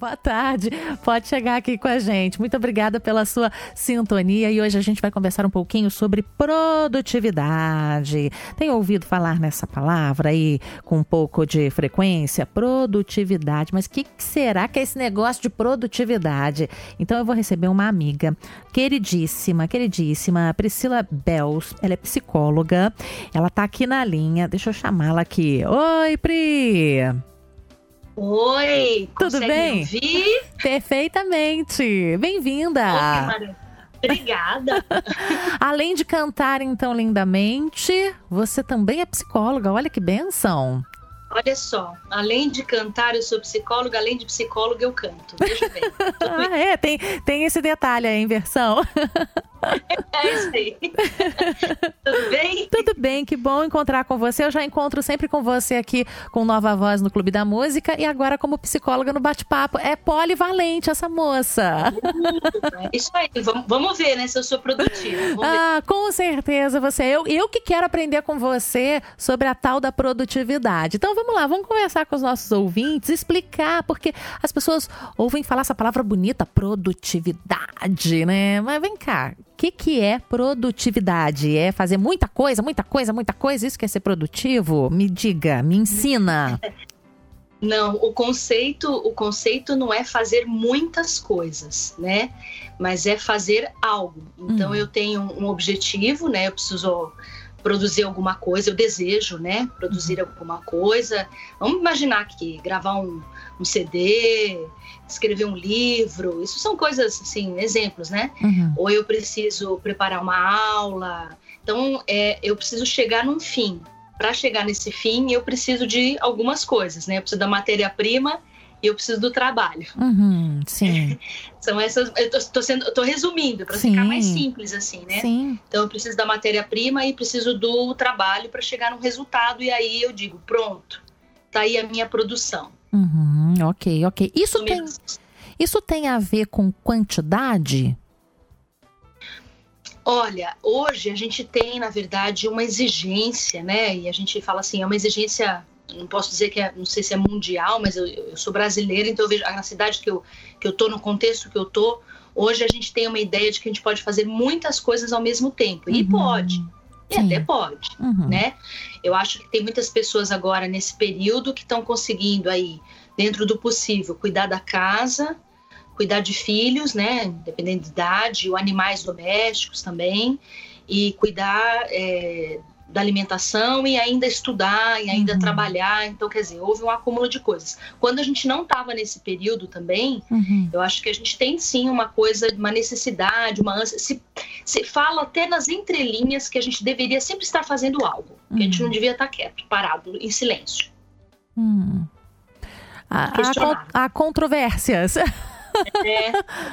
Boa tarde. Pode chegar aqui com a gente. Muito obrigada pela sua sintonia e hoje a gente vai conversar um pouquinho sobre produtividade. Tem ouvido falar nessa palavra aí com um pouco de frequência? Produtividade. Mas o que será que é esse negócio de produtividade? Então eu vou receber uma amiga queridíssima, queridíssima, Priscila Bels. Ela é psicóloga. Ela está aqui na linha. Deixa eu chamá-la aqui. Oi, Pri! Oi, tudo bem? Ouvir? Perfeitamente. Bem-vinda. Obrigada. Além de cantar então lindamente, você também é psicóloga. Olha que benção. Olha só, além de cantar, eu sou psicóloga, além de psicóloga, eu canto. Veja bem. ah, é, tem, tem esse detalhe aí, inversão. É isso aí. Tudo bem? Tudo bem, que bom encontrar com você. Eu já encontro sempre com você aqui com Nova Voz no Clube da Música e agora como psicóloga no bate-papo. É polivalente essa moça. Uh, é isso aí, vamos, vamos ver, né, se eu sou produtiva. ah, com certeza você. Eu, eu que quero aprender com você sobre a tal da produtividade. Então vamos lá, vamos conversar com os nossos ouvintes, explicar, porque as pessoas ouvem falar essa palavra bonita, produtividade, né? Mas vem cá, o que, que é produtividade? É fazer muita coisa, muita coisa, muita coisa? Isso quer ser produtivo? Me diga, me ensina. Não, o conceito, o conceito não é fazer muitas coisas, né? Mas é fazer algo. Então hum. eu tenho um objetivo, né? Eu preciso produzir alguma coisa, eu desejo, né, produzir uhum. alguma coisa. Vamos imaginar que gravar um, um, CD, escrever um livro, isso são coisas, assim, exemplos, né? Uhum. Ou eu preciso preparar uma aula. Então, é, eu preciso chegar num fim. Para chegar nesse fim, eu preciso de algumas coisas, né? Eu preciso da matéria-prima e eu preciso do trabalho. Uhum, sim. São essas. Eu tô, sendo, eu tô resumindo para ficar mais simples assim, né? Sim. Então eu preciso da matéria-prima e preciso do trabalho para chegar no resultado e aí eu digo pronto, tá aí a minha produção. Uhum, ok, ok. Isso tem, isso tem a ver com quantidade? Olha, hoje a gente tem, na verdade, uma exigência, né? E a gente fala assim, é uma exigência não posso dizer que é, não sei se é mundial, mas eu, eu sou brasileira, então eu vejo na cidade que eu, que eu tô, no contexto que eu tô, hoje a gente tem uma ideia de que a gente pode fazer muitas coisas ao mesmo tempo. E uhum. pode. E Sim. até pode, uhum. né? Eu acho que tem muitas pessoas agora nesse período que estão conseguindo aí, dentro do possível, cuidar da casa, cuidar de filhos, né? Dependendo de idade, ou animais domésticos também, e cuidar é, da alimentação e ainda estudar e ainda uhum. trabalhar. Então, quer dizer, houve um acúmulo de coisas. Quando a gente não estava nesse período também, uhum. eu acho que a gente tem sim uma coisa, uma necessidade, uma ânsia. Se, se fala até nas entrelinhas que a gente deveria sempre estar fazendo algo, uhum. que a gente não uhum. devia estar quieto, parado, em silêncio. Hum. Há, há, há controvérsias. É,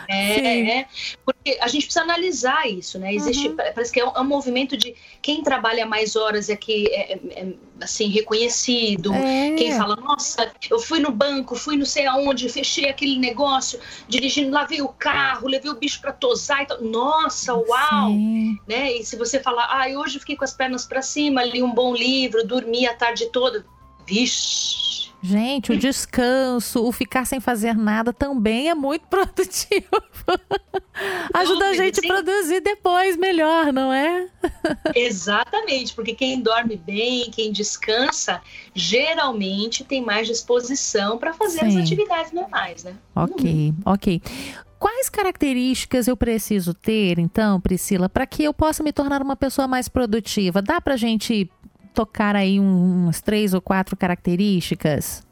é, é, porque a gente precisa analisar isso, né? Existe, uhum. parece que é um, é um, movimento de quem trabalha mais horas é que é, é, é assim reconhecido. É. Quem fala, nossa, eu fui no banco, fui não sei aonde, fechei aquele negócio, dirigindo, lavei o carro, levei o bicho para tosar e tal. Nossa, uau, Sim. né? E se você falar, ah, hoje eu fiquei com as pernas para cima, li um bom livro, dormi a tarde toda, vixe Gente, o descanso, o ficar sem fazer nada também é muito produtivo. Ajuda a gente a produzir depois melhor, não é? Exatamente, porque quem dorme bem, quem descansa, geralmente tem mais disposição para fazer Sim. as atividades normais, né? Ok, uhum. ok. Quais características eu preciso ter, então, Priscila, para que eu possa me tornar uma pessoa mais produtiva? Dá para gente tocar aí umas três ou quatro características?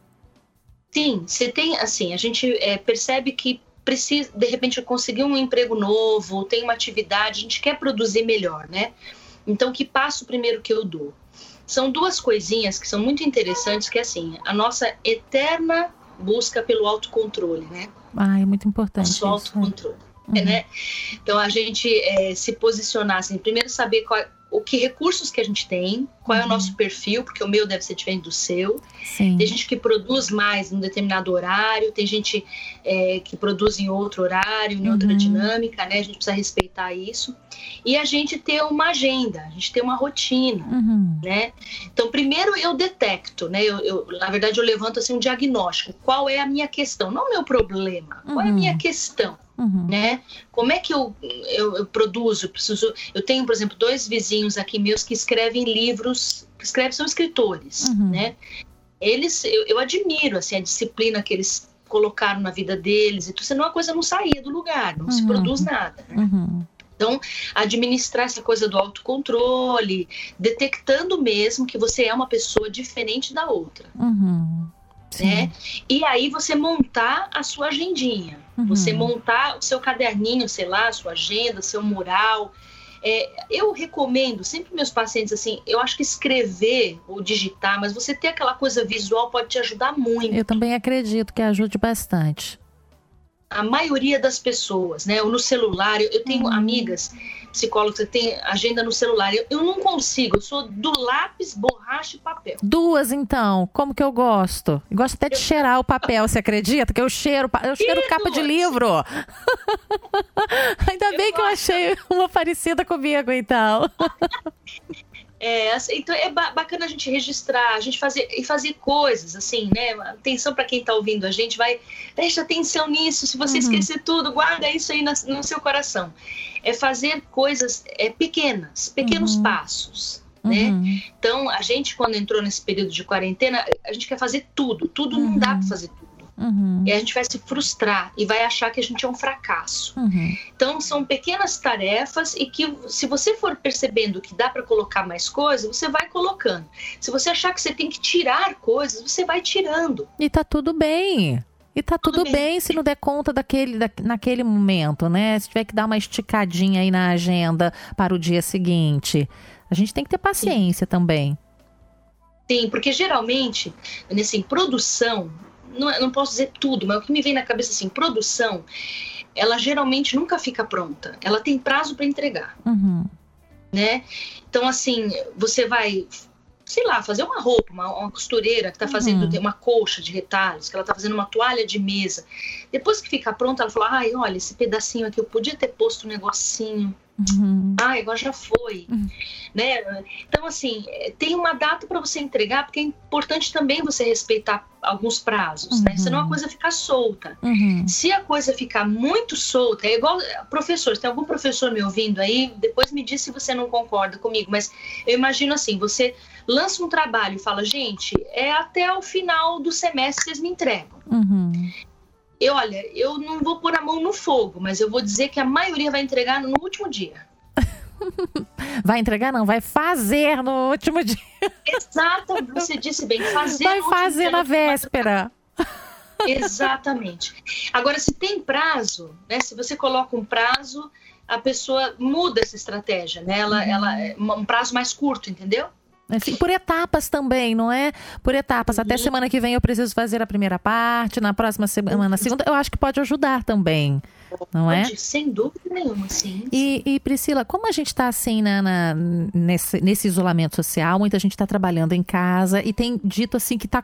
Sim, você tem, assim, a gente é, percebe que precisa, de repente, conseguir um emprego novo, tem uma atividade, a gente quer produzir melhor, né? Então, que passo primeiro que eu dou? São duas coisinhas que são muito interessantes, que é assim, a nossa eterna busca pelo autocontrole, né? Ah, é muito importante. Nosso autocontrole. Uhum. Né? Então a gente é, se posicionar assim, primeiro saber qual, o que recursos que a gente tem, qual é o uhum. nosso perfil, porque o meu deve ser diferente do seu. Sim. Tem gente que produz mais em um determinado horário, tem gente é, que produz em outro horário, em outra uhum. dinâmica, né? A gente precisa respeitar isso. E a gente ter uma agenda, a gente ter uma rotina, uhum. né? Então, primeiro eu detecto, né? Eu, eu, na verdade, eu levanto assim um diagnóstico. Qual é a minha questão? Não o meu problema, qual é a minha uhum. questão? Uhum. Né? Como é que eu, eu, eu, produzo? Eu, preciso, eu tenho, por exemplo, dois vizinhos aqui meus que escrevem livros, que escrevem, são escritores, uhum. né? Eles, eu, eu, admiro, assim, a disciplina que eles colocaram na vida deles, e tudo, senão a coisa não saía do lugar, não uhum. se produz nada, né? Uhum. Então, administrar essa coisa do autocontrole, detectando mesmo que você é uma pessoa diferente da outra. Uhum né? E aí você montar a sua agendinha, uhum. você montar o seu caderninho, sei lá, sua agenda, seu mural. É, eu recomendo sempre meus pacientes assim, eu acho que escrever ou digitar, mas você ter aquela coisa visual pode te ajudar muito. Eu também acredito que ajude bastante a maioria das pessoas, né? Ou no celular, eu, eu tenho uhum. amigas psicólogas que têm agenda no celular. Eu, eu, não consigo, eu sou do lápis, borracha e papel. Duas, então. Como que eu gosto? Eu gosto até de eu... cheirar o papel, você acredita? Que eu cheiro, eu cheiro Isso. capa de livro. Ainda bem que eu achei uma parecida comigo, então. É, assim, então é bacana a gente registrar, a gente fazer e fazer coisas assim, né? Atenção para quem está ouvindo a gente, vai preste atenção nisso. Se você uhum. esquecer tudo, guarda isso aí no seu coração. É fazer coisas é, pequenas, pequenos uhum. passos. Né? Uhum. Então, a gente, quando entrou nesse período de quarentena, a gente quer fazer tudo, tudo não dá para uhum. fazer tudo. Uhum. E a gente vai se frustrar e vai achar que a gente é um fracasso. Uhum. Então, são pequenas tarefas e que, se você for percebendo que dá para colocar mais coisas, você vai colocando. Se você achar que você tem que tirar coisas, você vai tirando. E tá tudo bem. E tá tudo, tudo bem. bem. se não der conta daquele, da, naquele momento, né? Se tiver que dar uma esticadinha aí na agenda para o dia seguinte. A gente tem que ter paciência Sim. também. Sim, porque geralmente, nessa produção, não, não posso dizer tudo, mas o que me vem na cabeça assim, produção, ela geralmente nunca fica pronta. Ela tem prazo para entregar. Uhum. Né? Então, assim, você vai sei lá, fazer uma roupa, uma, uma costureira que está fazendo uhum. uma colcha de retalhos, que ela está fazendo uma toalha de mesa. Depois que fica pronta, ela fala: ai, olha, esse pedacinho aqui, eu podia ter posto um negocinho. Uhum. Ah, agora já foi. Uhum. Né? Então, assim, tem uma data para você entregar, porque é importante também você respeitar alguns prazos, uhum. né? Senão a uhum. coisa fica solta. Uhum. Se a coisa ficar muito solta, é igual professor, tem algum professor me ouvindo aí, depois me diz se você não concorda comigo, mas eu imagino assim, você lança um trabalho e fala, gente, é até o final do semestre vocês me entregam. Uhum. E olha, eu não vou pôr a mão no fogo, mas eu vou dizer que a maioria vai entregar no último dia. Vai entregar, não, vai fazer no último dia. Exato, você disse bem, fazer. Vai fazer na véspera. Exatamente. Agora, se tem prazo, né? Se você coloca um prazo, a pessoa muda essa estratégia, né? Ela, ela é um prazo mais curto, entendeu? Assim, por etapas também, não é? Por etapas. Até uhum. semana que vem eu preciso fazer a primeira parte, na próxima semana, a segunda. Eu acho que pode ajudar também, não é? Sem dúvida nenhuma, sim. E, e Priscila, como a gente está assim na, na, nesse, nesse isolamento social, muita gente está trabalhando em casa e tem dito assim que tá,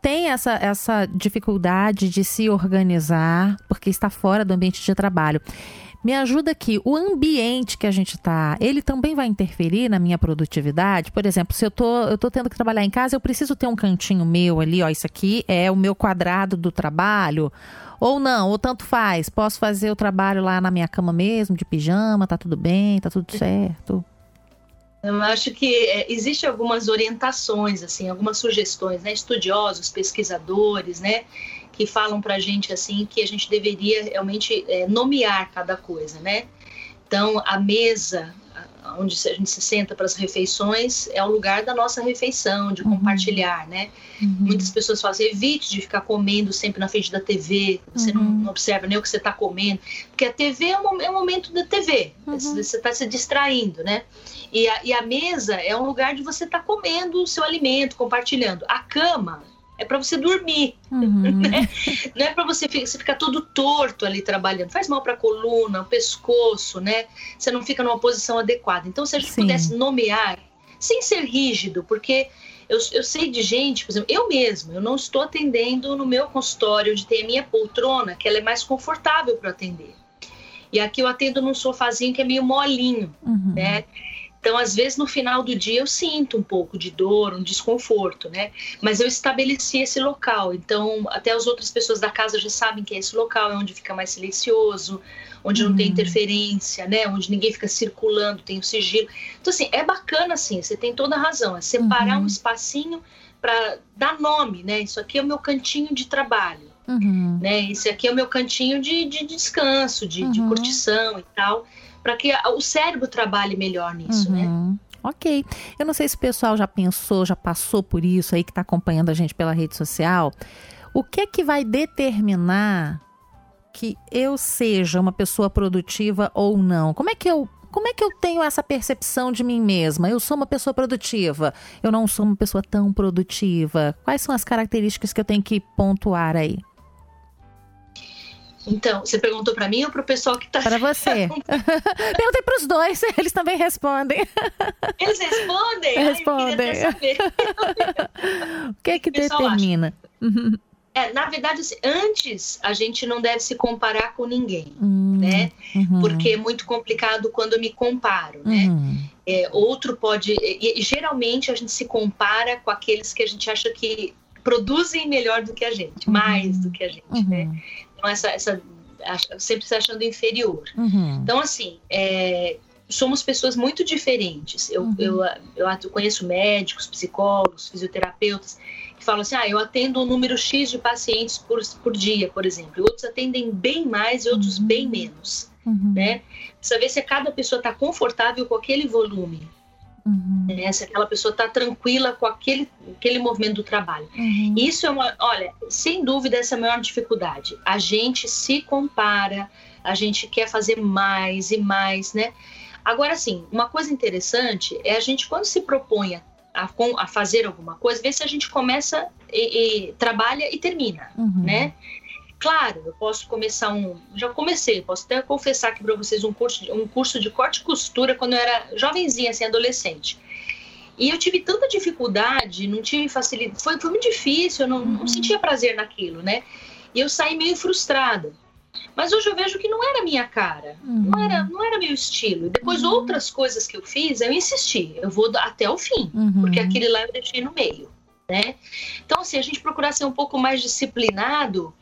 tem essa, essa dificuldade de se organizar porque está fora do ambiente de trabalho. Me ajuda aqui, o ambiente que a gente está, ele também vai interferir na minha produtividade? Por exemplo, se eu tô, eu tô tendo que trabalhar em casa, eu preciso ter um cantinho meu ali, ó, isso aqui é o meu quadrado do trabalho. Ou não, ou tanto faz, posso fazer o trabalho lá na minha cama mesmo, de pijama, tá tudo bem, tá tudo certo. Eu acho que é, existe algumas orientações, assim, algumas sugestões, né? Estudiosos, pesquisadores, né? Que falam para a gente assim que a gente deveria realmente é, nomear cada coisa, né? Então, a mesa onde a gente se senta para as refeições é o lugar da nossa refeição, de uhum. compartilhar, né? Uhum. Muitas pessoas falam assim, evite de ficar comendo sempre na frente da TV, você uhum. não, observa nem o que você está comendo, porque a TV é um, é momento da TV, uhum. você está se distraindo, né? E a, e a, mesa é um lugar de você estar tá comendo o seu alimento, compartilhando. A cama é para você dormir, uhum. né? Não é para você, você ficar todo torto ali trabalhando. Faz mal para a coluna, o pescoço, né? Você não fica numa posição adequada. Então, se a gente Sim. pudesse nomear, sem ser rígido, porque eu, eu sei de gente, por exemplo, eu mesmo, eu não estou atendendo no meu consultório, onde tem a minha poltrona, que ela é mais confortável para atender. E aqui eu atendo num sofazinho que é meio molinho, uhum. né? Então, às vezes, no final do dia, eu sinto um pouco de dor, um desconforto, né? Mas eu estabeleci esse local. Então, até as outras pessoas da casa já sabem que é esse local, é onde fica mais silencioso, onde não tem uhum. interferência, né? Onde ninguém fica circulando, tem o sigilo. Então, assim, é bacana, assim, você tem toda a razão. É separar uhum. um espacinho para dar nome, né? Isso aqui é o meu cantinho de trabalho. Uhum. Né? Esse aqui é o meu cantinho de, de descanso, de, de curtição e tal para que o cérebro trabalhe melhor nisso, né? uhum. né? Ok. Eu não sei se o pessoal já pensou, já passou por isso aí que está acompanhando a gente pela rede social. O que é que vai determinar que eu seja uma pessoa produtiva ou não? Como é que eu como é que eu tenho essa percepção de mim mesma? Eu sou uma pessoa produtiva, eu não sou uma pessoa tão produtiva. Quais são as características que eu tenho que pontuar aí? Então, você perguntou para mim ou para o pessoal que está. Para você. Perguntei para os dois, eles também respondem. Eles respondem? Respondem. o que é que determina? É, na verdade, assim, antes a gente não deve se comparar com ninguém, hum, né? Uhum. Porque é muito complicado quando eu me comparo, né? Uhum. É, outro pode. E, geralmente a gente se compara com aqueles que a gente acha que produzem melhor do que a gente, uhum. mais do que a gente, né? Então, essa, essa sempre se achando inferior. Uhum. Então, assim, é, somos pessoas muito diferentes. Eu, uhum. eu, eu, eu, conheço médicos, psicólogos, fisioterapeutas que falam assim: ah, eu atendo um número X de pacientes por, por dia, por exemplo. Outros atendem bem mais e outros uhum. bem menos. Uhum. Né? Precisa ver se cada pessoa está confortável com aquele volume. Uhum. Né? Se aquela pessoa está tranquila com aquele, aquele movimento do trabalho. Uhum. Isso é uma, olha, sem dúvida, essa é a maior dificuldade. A gente se compara, a gente quer fazer mais e mais, né? Agora, assim, uma coisa interessante é a gente, quando se propõe a, a fazer alguma coisa, ver se a gente começa e, e trabalha e termina, uhum. né? Claro, eu posso começar um. Já comecei, posso até confessar aqui para vocês um curso, um curso de corte e costura quando eu era jovenzinha, assim, adolescente. E eu tive tanta dificuldade, não tive facilidade. Foi, foi muito difícil, eu não, não uhum. sentia prazer naquilo, né? E eu saí meio frustrada. Mas hoje eu vejo que não era minha cara, uhum. não, era, não era meu estilo. E depois uhum. outras coisas que eu fiz, eu insisti, eu vou até o fim, uhum. porque aquele lá eu deixei no meio, né? Então, assim, a gente procurar ser um pouco mais disciplinado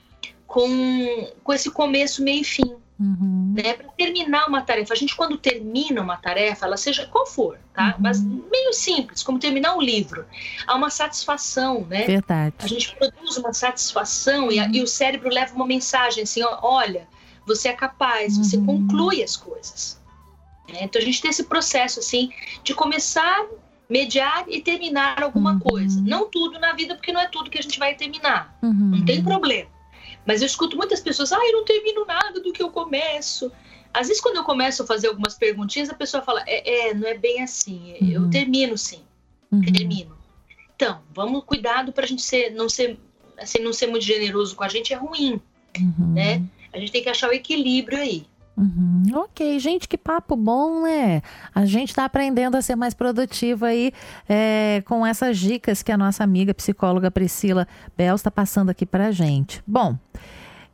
com, com esse começo, meio e fim. Uhum. Né, para terminar uma tarefa. A gente, quando termina uma tarefa, ela seja qual for, tá? Uhum. Mas meio simples, como terminar um livro. Há uma satisfação, né? Verdade. A gente produz uma satisfação uhum. e, a, e, o cérebro leva uma mensagem assim: ó, olha, você é capaz, você uhum. conclui as coisas. É, então a gente tem esse processo assim de começar, mediar e terminar alguma uhum. coisa. Não tudo na vida, porque não é tudo que a gente vai terminar. Uhum. Não tem problema. Mas eu escuto muitas pessoas, ah, eu não termino nada do que eu começo. Às vezes, quando eu começo a fazer algumas perguntinhas, a pessoa fala, é, é não é bem assim, uhum. eu termino sim, uhum. termino. Então, vamos cuidado para a gente ser, não ser, assim, não ser muito generoso com a gente é ruim, uhum. né? A gente tem que achar o equilíbrio aí. Uhum. Ok, gente, que papo bom, né? A gente está aprendendo a ser mais produtiva aí é, com essas dicas que a nossa amiga psicóloga Priscila Bel está passando aqui para a gente. Bom,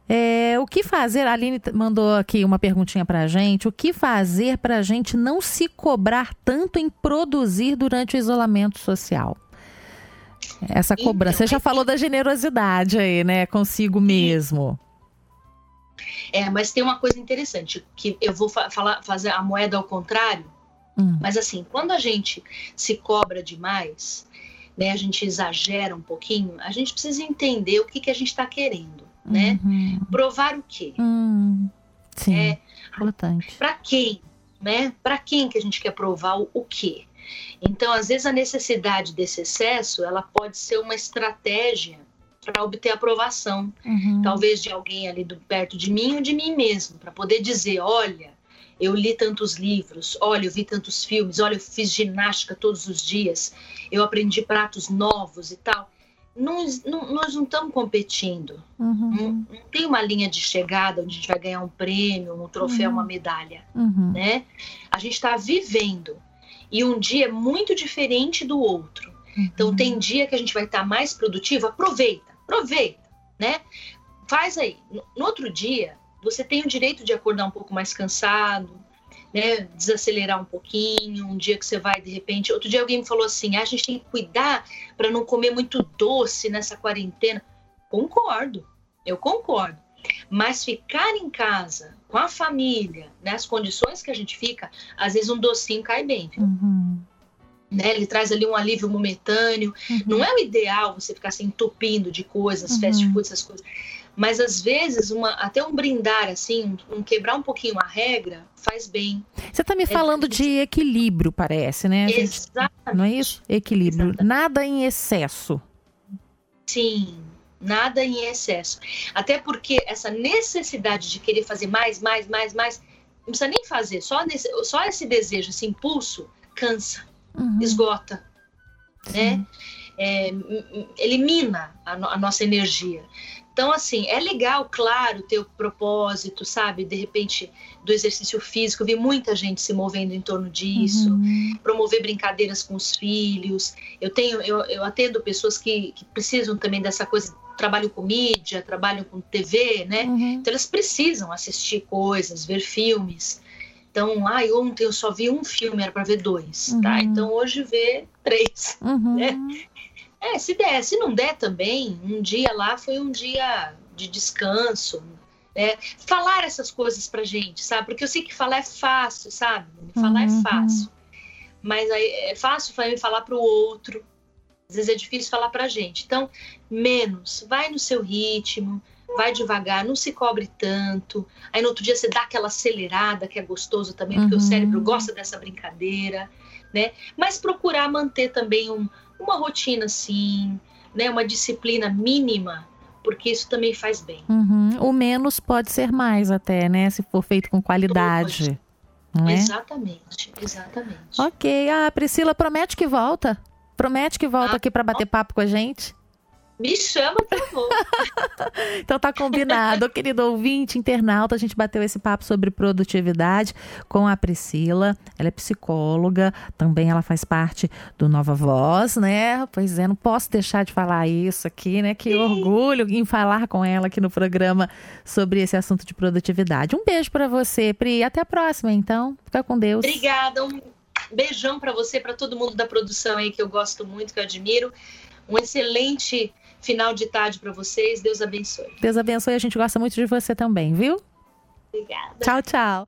é, o que fazer? A Aline mandou aqui uma perguntinha para a gente. O que fazer para a gente não se cobrar tanto em produzir durante o isolamento social? Essa cobrança. Você já falou da generosidade aí, né? Consigo mesmo. É, mas tem uma coisa interessante, que eu vou fa falar, fazer a moeda ao contrário, hum. mas assim, quando a gente se cobra demais, né, a gente exagera um pouquinho, a gente precisa entender o que, que a gente está querendo, né? Uhum. Provar o quê? Hum. Sim, é, importante. Para quem, né? Para quem que a gente quer provar o, o quê? Então, às vezes a necessidade desse excesso, ela pode ser uma estratégia para obter aprovação, uhum. talvez de alguém ali do, perto de mim ou de mim mesmo, para poder dizer, olha, eu li tantos livros, olha, eu vi tantos filmes, olha, eu fiz ginástica todos os dias, eu aprendi pratos novos e tal. não, não, nós não estamos competindo. Uhum. Não, não, tem uma linha de chegada onde a gente vai ganhar um prêmio, um troféu, uhum. uma medalha. Uhum. Né? A gente está vivendo. E um dia é muito diferente do outro. Então, uhum. tem dia que a gente vai estar tá mais produtivo, aproveita, aproveita, né? Faz aí. No outro dia, você tem o direito de acordar um pouco mais cansado, né, desacelerar um pouquinho, um dia que você vai de repente. Outro dia alguém me falou assim: ah, a gente tem que cuidar para não comer muito doce nessa quarentena. Concordo, eu concordo. Mas ficar em casa com a família, nas né, condições que a gente fica, às vezes um docinho cai bem. Viu? Uhum. Né, ele traz ali um alívio momentâneo. Uhum. Não é o ideal você ficar se entupindo de coisas, uhum. fast food, essas coisas. Mas às vezes, uma, até um brindar, assim, um, quebrar um pouquinho a regra, faz bem. Você está me É falando de equilíbrio, parece, né? Gente... Exatamente. Não é isso? Equilíbrio. Exatamente. Nada em excesso. Sim, nada em excesso. Até porque essa necessidade de querer fazer mais, mais, mais, mais, não precisa nem fazer, só, nesse, só esse desejo, esse impulso, cansa, Uhum. esgota, Sim. né? É, elimina a, no, a nossa energia. Então, assim, é legal, claro, ter o propósito, sabe? De repente, do exercício físico, eu vi muita gente se movendo em torno disso, Uhum. promover brincadeiras com os filhos. Eu tenho, eu, eu atendo pessoas que, que precisam também dessa coisa, trabalham com mídia, trabalham com TV, né? Uhum. Então, elas precisam assistir coisas, ver filmes. Então, ai, ontem eu só vi um filme, era para ver dois, Uhum. tá? Então, hoje vê três. Uhum. né? É, se der, se não der também, um dia lá foi um dia de descanso, né? Falar essas coisas pra gente, sabe? Porque eu sei que falar é fácil, sabe? Falar Uhum. é fácil. Mas aí é fácil falar pro outro. Às vezes é difícil falar pra gente. Então, menos, vai no seu ritmo, vai devagar, não se cobre tanto. Aí no outro dia você dá aquela acelerada, que é gostoso também, porque Uhum. o cérebro gosta dessa brincadeira, né? Mas procurar manter também um, uma rotina assim, né? Uma disciplina mínima, porque isso também faz bem. Uhum. O menos pode ser mais até, né? Se for feito com qualidade. Não é? Exatamente, exatamente. Ok. Ah, Priscila promete que volta. Promete que volta Ah, aqui para bater papo com a gente. Me chama, por favor. Então tá combinado, querido ouvinte, internauta, a gente bateu esse papo sobre produtividade com a Priscila. Ela é psicóloga, também ela faz parte do Nova Voz, né? Pois é, não posso deixar de falar isso aqui, né? Que orgulho em falar com ela aqui no programa sobre esse assunto de produtividade. Um beijo para você, Pri. Até a próxima, então. Fica com Deus. Obrigada, um beijão para você, para todo mundo da produção aí que eu gosto muito, que eu admiro. Um excelente final de tarde para vocês. Deus abençoe. Deus abençoe. A gente gosta muito de você também, viu? Obrigada. Tchau, tchau.